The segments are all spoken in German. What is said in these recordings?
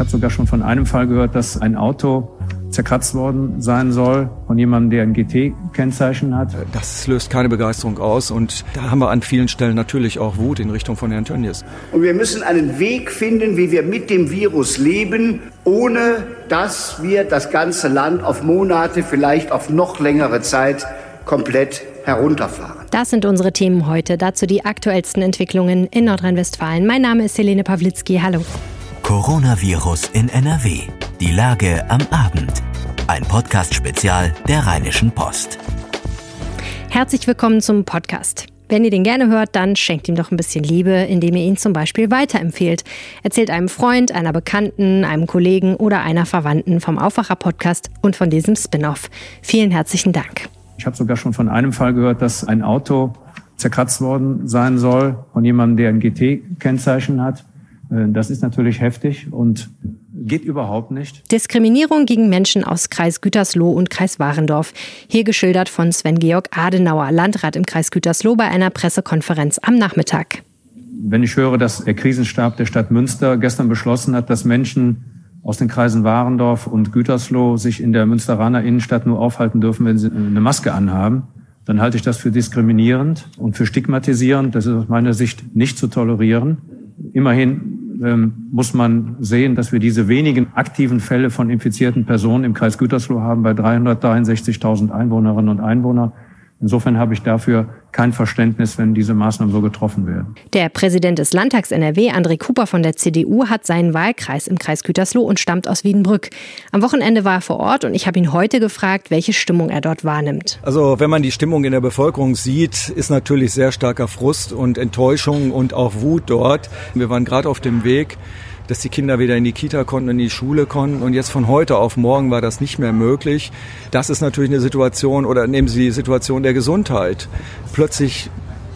habe sogar schon von einem Fall gehört, dass ein Auto zerkratzt worden sein soll von jemandem, der ein GT-Kennzeichen hat. Das löst keine Begeisterung aus und da haben wir an vielen Stellen natürlich auch Wut in Richtung von Herrn Tönnies. Und wir müssen einen Weg finden, wie wir mit dem Virus leben, ohne dass wir das ganze Land auf Monate, vielleicht auf noch längere Zeit komplett herunterfahren. Das sind unsere Themen heute. Dazu die aktuellsten Entwicklungen in Nordrhein-Westfalen. Mein Name ist Helene Pawlitzki. Hallo. Coronavirus in NRW. Die Lage am Abend. Ein Podcast-Spezial der Rheinischen Post. Herzlich willkommen zum Podcast. Wenn ihr den gerne hört, dann schenkt ihm doch ein bisschen Liebe, indem ihr ihn zum Beispiel weiterempfehlt. Erzählt einem Freund, einer Bekannten, einem Kollegen oder einer Verwandten vom Aufwacher-Podcast und von diesem Spin-off. Vielen herzlichen Dank. Ich habe sogar schon von einem Fall gehört, dass ein Auto zerkratzt worden sein soll von jemandem, der ein GT-Kennzeichen hat. Äh, das ist natürlich heftig und geht überhaupt nicht. Diskriminierung gegen Menschen aus Kreis Gütersloh und Kreis Warendorf. Hier geschildert von Sven-Georg Adenauer, Landrat im Kreis Gütersloh bei einer Pressekonferenz am Nachmittag. Wenn ich höre, dass der Krisenstab der Stadt Münster gestern beschlossen hat, dass Menschen aus den Kreisen Warendorf und Gütersloh sich in der Münsteraner Innenstadt nur aufhalten dürfen, wenn sie eine Maske anhaben, dann halte ich das für diskriminierend und für stigmatisierend. Das ist aus meiner Sicht nicht zu tolerieren. Immerhin ähm, muss man sehen, dass wir diese wenigen aktiven Fälle von infizierten Personen im Kreis Gütersloh haben bei 363.000 Einwohnerinnen und Einwohnern. Insofern habe ich dafür kein Verständnis, wenn diese Maßnahmen so getroffen werden. Der Präsident des Landtags NRW, André Cooper von der CDU, hat seinen Wahlkreis im Kreis Gütersloh und stammt aus Wiedenbrück. Am Wochenende war er vor Ort und ich habe ihn heute gefragt, welche Stimmung er dort wahrnimmt. Also wenn man die Stimmung in der Bevölkerung sieht, ist natürlich sehr starker Frust und Enttäuschung und auch Wut dort. Wir waren gerade auf dem Weg dass die Kinder wieder in die Kita konnten, in die Schule konnten. Und jetzt von heute auf morgen war das nicht mehr möglich. Das ist natürlich eine Situation, oder nehmen Sie die Situation der Gesundheit. Plötzlich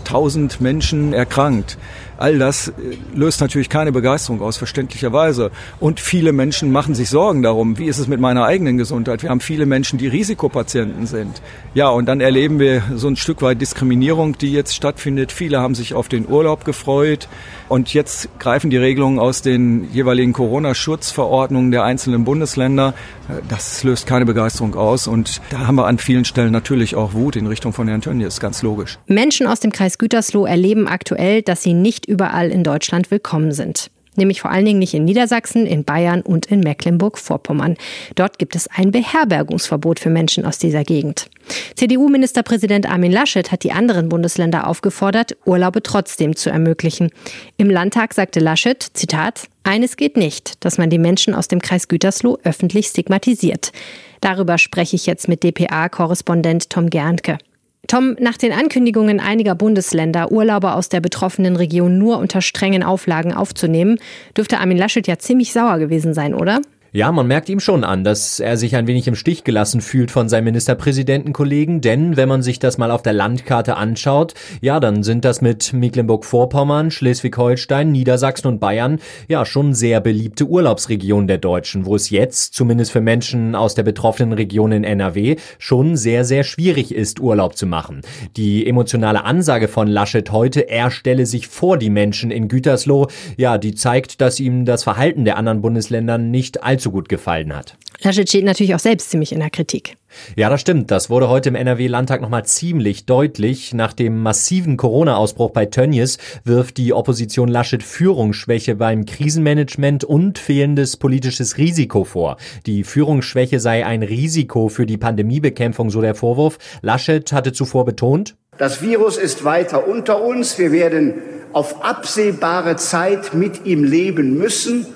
tausend Menschen erkrankt. All das äh, löst natürlich keine Begeisterung aus, verständlicherweise. Und viele Menschen machen sich Sorgen darum, wie ist es mit meiner eigenen Gesundheit. Wir haben viele Menschen, die Risikopatienten sind. Ja, und dann erleben wir so ein Stück weit Diskriminierung, die jetzt stattfindet. Viele haben sich auf den Urlaub gefreut. Und jetzt greifen die Regelungen aus den jeweiligen Corona-Schutzverordnungen der einzelnen Bundesländer. Äh, das löst keine Begeisterung aus. Und da haben wir an vielen Stellen natürlich auch Wut in Richtung von Herrn Tönnies, ganz logisch. Menschen aus dem Kreis Gütersloh erleben aktuell, dass sie nicht nicht überall in Deutschland willkommen sind. Nämlich vor allen Dingen nicht in Niedersachsen, in Bayern und in Mecklenburg-Vorpommern. Dort gibt es ein Beherbergungsverbot für Menschen aus dieser Gegend. CDU-Ministerpräsident Armin Laschet hat die anderen Bundesländer aufgefordert, Urlaube trotzdem zu ermöglichen. Im Landtag sagte Laschet, Zitat, eines geht nicht, dass man die Menschen aus dem Kreis Gütersloh öffentlich stigmatisiert. Darüber spreche ich jetzt mit dpa-Korrespondent Tom Gernke. Tom, nach den Ankündigungen einiger Bundesländer, Urlauber aus der betroffenen Region nur unter strengen Auflagen aufzunehmen, dürfte Armin Laschet ja ziemlich sauer gewesen sein, oder? Ja, man merkt ihm schon an, dass er sich ein wenig im Stich gelassen fühlt von seinem Ministerpräsidentenkollegen, denn wenn man sich das mal auf der Landkarte anschaut, ja, dann sind das mit Mecklenburg-Vorpommern, Schleswig-Holstein, Niedersachsen und Bayern ja schon sehr beliebte Urlaubsregionen der Deutschen, wo es jetzt, zumindest für Menschen aus der betroffenen Region in NRW, schon sehr, sehr schwierig ist, Urlaub zu machen. Die emotionale Ansage von Laschet heute, er stelle sich vor die Menschen in Gütersloh, ja, die zeigt, dass ihm das Verhalten der anderen Bundesländer nicht allzu allzu gut gefallen hat. Laschet steht natürlich auch selbst ziemlich in der Kritik. Ja, das stimmt. Das wurde heute im NRW-Landtag nochmal ziemlich deutlich. Nach dem massiven Corona-Ausbruch bei Tönnies wirft die Opposition Laschet Führungsschwäche beim Krisenmanagement und fehlendes politisches Risiko vor. Die Führungsschwäche sei ein Risiko für die Pandemiebekämpfung, so der Vorwurf. Laschet hatte zuvor betont, das Virus ist weiter unter uns. Wir werden auf absehbare Zeit mit ihm leben müssen.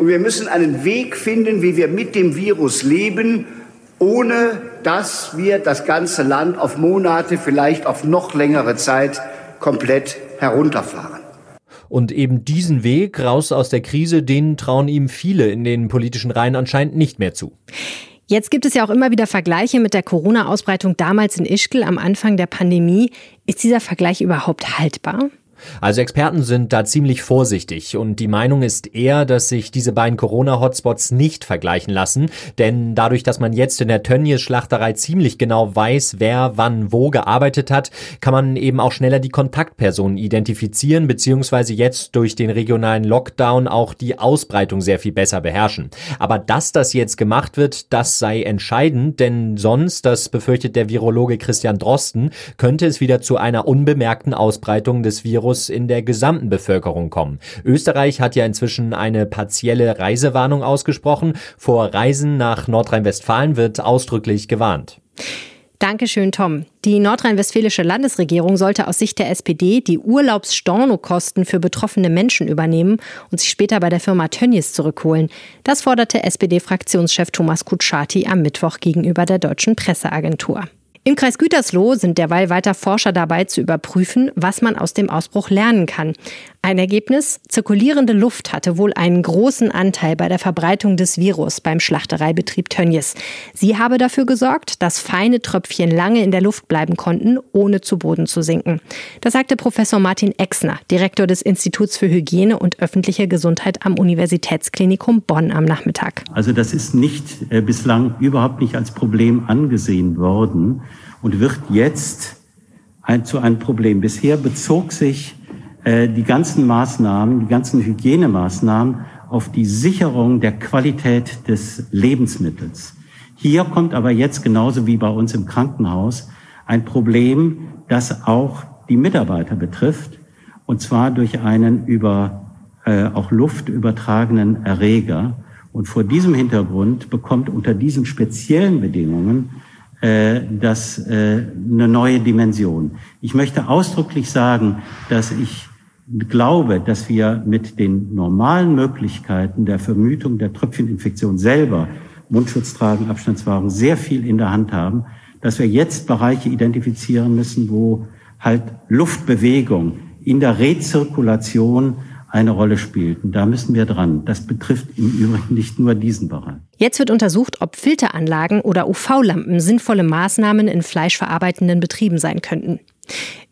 Und wir müssen einen Weg finden, wie wir mit dem Virus leben, ohne dass wir das ganze Land auf Monate, vielleicht auf noch längere Zeit komplett herunterfahren. Und eben diesen Weg raus aus der Krise, den trauen ihm viele in den politischen Reihen anscheinend nicht mehr zu. Jetzt gibt es ja auch immer wieder Vergleiche mit der Corona-Ausbreitung damals in Ischgl am Anfang der Pandemie. Ist dieser Vergleich überhaupt haltbar? Also Experten sind da ziemlich vorsichtig und die Meinung ist eher, dass sich diese beiden Corona-Hotspots nicht vergleichen lassen, denn dadurch, dass man jetzt in der Tönnies Schlachterei ziemlich genau weiß, wer wann wo gearbeitet hat, kann man eben auch schneller die Kontaktpersonen identifizieren, beziehungsweise jetzt durch den regionalen Lockdown auch die Ausbreitung sehr viel besser beherrschen. Aber dass das jetzt gemacht wird, das sei entscheidend, denn sonst, das befürchtet der Virologe Christian Drosten, könnte es wieder zu einer unbemerkten Ausbreitung des Virus in der gesamten Bevölkerung kommen. Österreich hat ja inzwischen eine partielle Reisewarnung ausgesprochen. Vor Reisen nach Nordrhein-Westfalen wird ausdrücklich gewarnt. Dankeschön, Tom. Die nordrhein-westfälische Landesregierung sollte aus Sicht der SPD die Urlaubsstornokosten für betroffene Menschen übernehmen und sich später bei der Firma Tönnies zurückholen. Das forderte SPD-Fraktionschef Thomas Kutschaty am Mittwoch gegenüber der deutschen Presseagentur. Im Kreis Gütersloh sind derweil weiter Forscher dabei zu überprüfen, was man aus dem Ausbruch lernen kann. Ein Ergebnis, zirkulierende Luft hatte wohl einen großen Anteil bei der Verbreitung des Virus beim Schlachtereibetrieb Tönnies. Sie habe dafür gesorgt, dass feine Tröpfchen lange in der Luft bleiben konnten, ohne zu Boden zu sinken. Das sagte Professor Martin Exner, Direktor des Instituts für Hygiene und öffentliche Gesundheit am Universitätsklinikum Bonn am Nachmittag. Also das ist nicht äh, bislang überhaupt nicht als Problem angesehen worden und wird jetzt ein, zu einem Problem. Bisher bezog sich die ganzen Maßnahmen, die ganzen Hygienemaßnahmen auf die Sicherung der Qualität des Lebensmittels. Hier kommt aber jetzt genauso wie bei uns im Krankenhaus ein Problem, das auch die Mitarbeiter betrifft, und zwar durch einen über äh, auch Luft übertragenen Erreger. Und vor diesem Hintergrund bekommt unter diesen speziellen Bedingungen äh, das äh, eine neue Dimension. Ich möchte ausdrücklich sagen, dass ich glaube, dass wir mit den normalen Möglichkeiten der Vermütung der Tröpfcheninfektion selber, Mundschutz tragen, Abstandswahrung, sehr viel in der Hand haben, dass wir jetzt Bereiche identifizieren müssen, wo halt Luftbewegung in der Rezirkulation eine Rolle spielt. Und da müssen wir dran. Das betrifft im Übrigen nicht nur diesen Bereich. Jetzt wird untersucht, ob Filteranlagen oder UV-Lampen sinnvolle Maßnahmen in fleischverarbeitenden Betrieben sein könnten.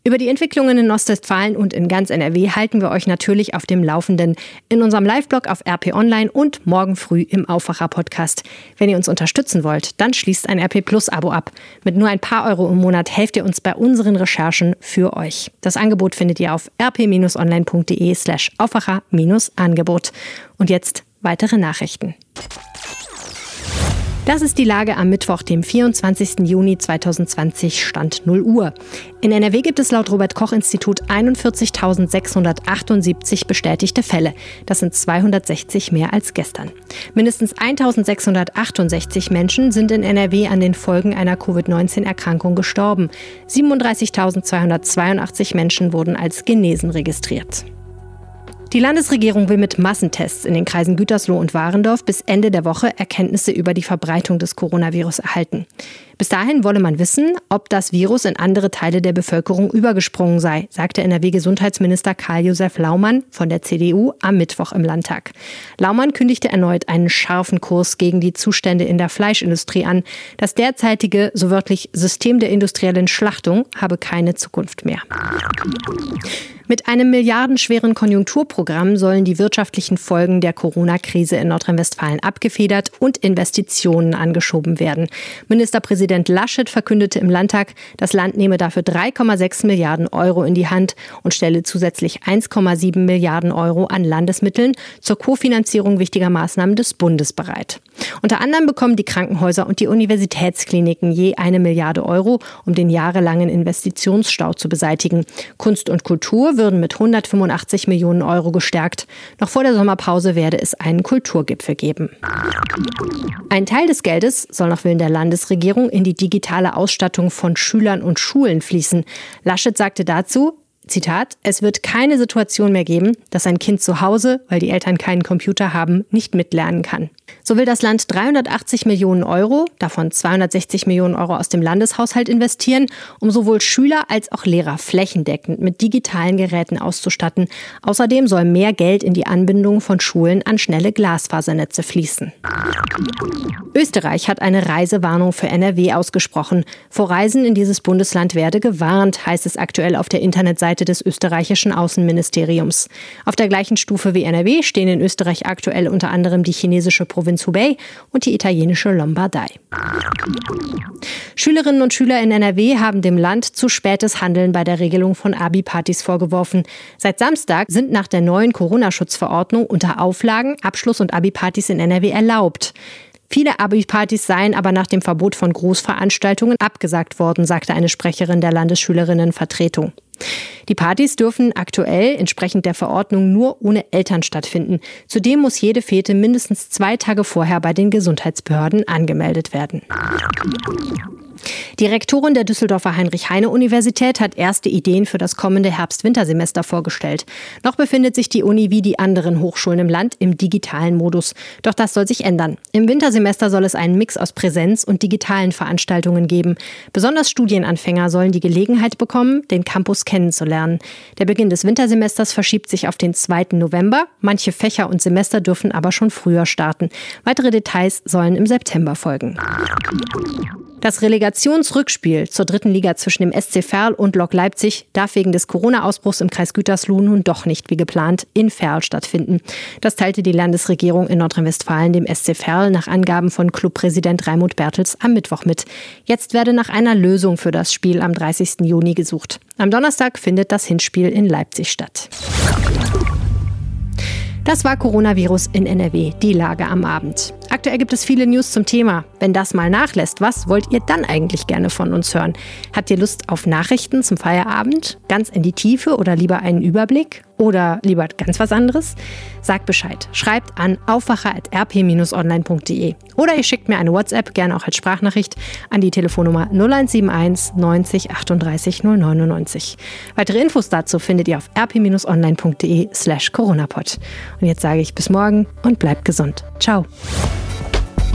Über die Entwicklungen in Ostwestfalen und in ganz NRW halten wir euch natürlich auf dem Laufenden in unserem Live-Blog auf RP Online und morgen früh im Aufwacher-Podcast. Wenn ihr uns unterstützen wollt, dann schließt ein RP Plus-Abo ab. Mit nur ein paar Euro im Monat helft ihr uns bei unseren Recherchen für euch. Das Angebot findet ihr auf rp-online.de slash Aufwacher-Angebot. Und jetzt weitere Nachrichten. Das ist die Lage am Mittwoch, dem 24. Juni 2020, Stand 0 Uhr. In NRW gibt es laut Robert Koch Institut 41.678 bestätigte Fälle. Das sind 260 mehr als gestern. Mindestens 1.668 Menschen sind in NRW an den Folgen einer Covid-19-Erkrankung gestorben. 37.282 Menschen wurden als genesen registriert. Die Landesregierung will mit Massentests in den Kreisen Gütersloh und Warendorf bis Ende der Woche Erkenntnisse über die Verbreitung des Coronavirus erhalten. Bis dahin wolle man wissen, ob das Virus in andere Teile der Bevölkerung übergesprungen sei, sagte NRW-Gesundheitsminister Karl-Josef Laumann von der CDU am Mittwoch im Landtag. Laumann kündigte erneut einen scharfen Kurs gegen die Zustände in der Fleischindustrie an. Das derzeitige, so wörtlich System der industriellen Schlachtung habe keine Zukunft mehr. Mit einem milliardenschweren Konjunkturprogramm sollen die wirtschaftlichen Folgen der Corona-Krise in Nordrhein-Westfalen abgefedert und Investitionen angeschoben werden. Ministerpräsident Laschet verkündete im Landtag, das Land nehme dafür 3,6 Milliarden Euro in die Hand und stelle zusätzlich 1,7 Milliarden Euro an Landesmitteln zur Kofinanzierung wichtiger Maßnahmen des Bundes bereit. Unter anderem bekommen die Krankenhäuser und die Universitätskliniken je eine Milliarde Euro, um den jahrelangen Investitionsstau zu beseitigen. Kunst und Kultur würden mit 185 Millionen Euro gestärkt. Noch vor der Sommerpause werde es einen Kulturgipfel geben. Ein Teil des Geldes soll nach Willen der Landesregierung in die digitale Ausstattung von Schülern und Schulen fließen. Laschet sagte dazu, Zitat, es wird keine Situation mehr geben, dass ein Kind zu Hause, weil die Eltern keinen Computer haben, nicht mitlernen kann. So will das Land 380 Millionen Euro, davon 260 Millionen Euro aus dem Landeshaushalt investieren, um sowohl Schüler als auch Lehrer flächendeckend mit digitalen Geräten auszustatten. Außerdem soll mehr Geld in die Anbindung von Schulen an schnelle Glasfasernetze fließen. Österreich hat eine Reisewarnung für NRW ausgesprochen. Vor Reisen in dieses Bundesland werde gewarnt, heißt es aktuell auf der Internetseite Seite des österreichischen Außenministeriums. Auf der gleichen Stufe wie NRW stehen in Österreich aktuell unter anderem die chinesische Provinz Hubei und die italienische Lombardei. Schülerinnen und Schüler in NRW haben dem Land zu spätes Handeln bei der Regelung von Abi-Partys vorgeworfen. Seit Samstag sind nach der neuen Corona-Schutzverordnung unter Auflagen Abschluss- und Abi-Partys in NRW erlaubt. Viele Abi-Partys seien aber nach dem Verbot von Großveranstaltungen abgesagt worden, sagte eine Sprecherin der Landesschülerinnenvertretung. Die Partys dürfen aktuell entsprechend der Verordnung nur ohne Eltern stattfinden. Zudem muss jede Fete mindestens zwei Tage vorher bei den Gesundheitsbehörden angemeldet werden. Die Rektorin der Düsseldorfer Heinrich-Heine-Universität hat erste Ideen für das kommende Herbst-Wintersemester vorgestellt. Noch befindet sich die Uni wie die anderen Hochschulen im Land im digitalen Modus. Doch das soll sich ändern. Im Wintersemester soll es einen Mix aus Präsenz und digitalen Veranstaltungen geben. Besonders Studienanfänger sollen die Gelegenheit bekommen, den Campus kennenzulernen. Der Beginn des Wintersemesters verschiebt sich auf den 2. November. Manche Fächer und Semester dürfen aber schon früher starten. Weitere Details sollen im September folgen. Das Relegationsrückspiel zur dritten Liga zwischen dem SC Verl und Lok Leipzig darf wegen des Corona-Ausbruchs im Kreis Gütersloh nun doch nicht wie geplant in Verl stattfinden. Das teilte die Landesregierung in Nordrhein-Westfalen dem SC Verl nach Angaben von Clubpräsident Raimund Bertels am Mittwoch mit. Jetzt werde nach einer Lösung für das Spiel am 30. Juni gesucht. Am Donnerstag findet das Hinspiel in Leipzig statt. Das war Coronavirus in NRW, die Lage am Abend. Aktuell gibt es viele News zum Thema. Wenn das mal nachlässt, was wollt ihr dann eigentlich gerne von uns hören? Habt ihr Lust auf Nachrichten zum Feierabend? Ganz in die Tiefe oder lieber einen Überblick? Oder lieber ganz was anderes? Sagt Bescheid. Schreibt an aufwacher.rp-online.de oder ihr schickt mir eine WhatsApp, gerne auch als Sprachnachricht, an die Telefonnummer 0171 90 38 099. Weitere Infos dazu findet ihr auf rp-online.de slash coronapod. Und jetzt sage ich bis morgen und bleibt gesund. Ciao.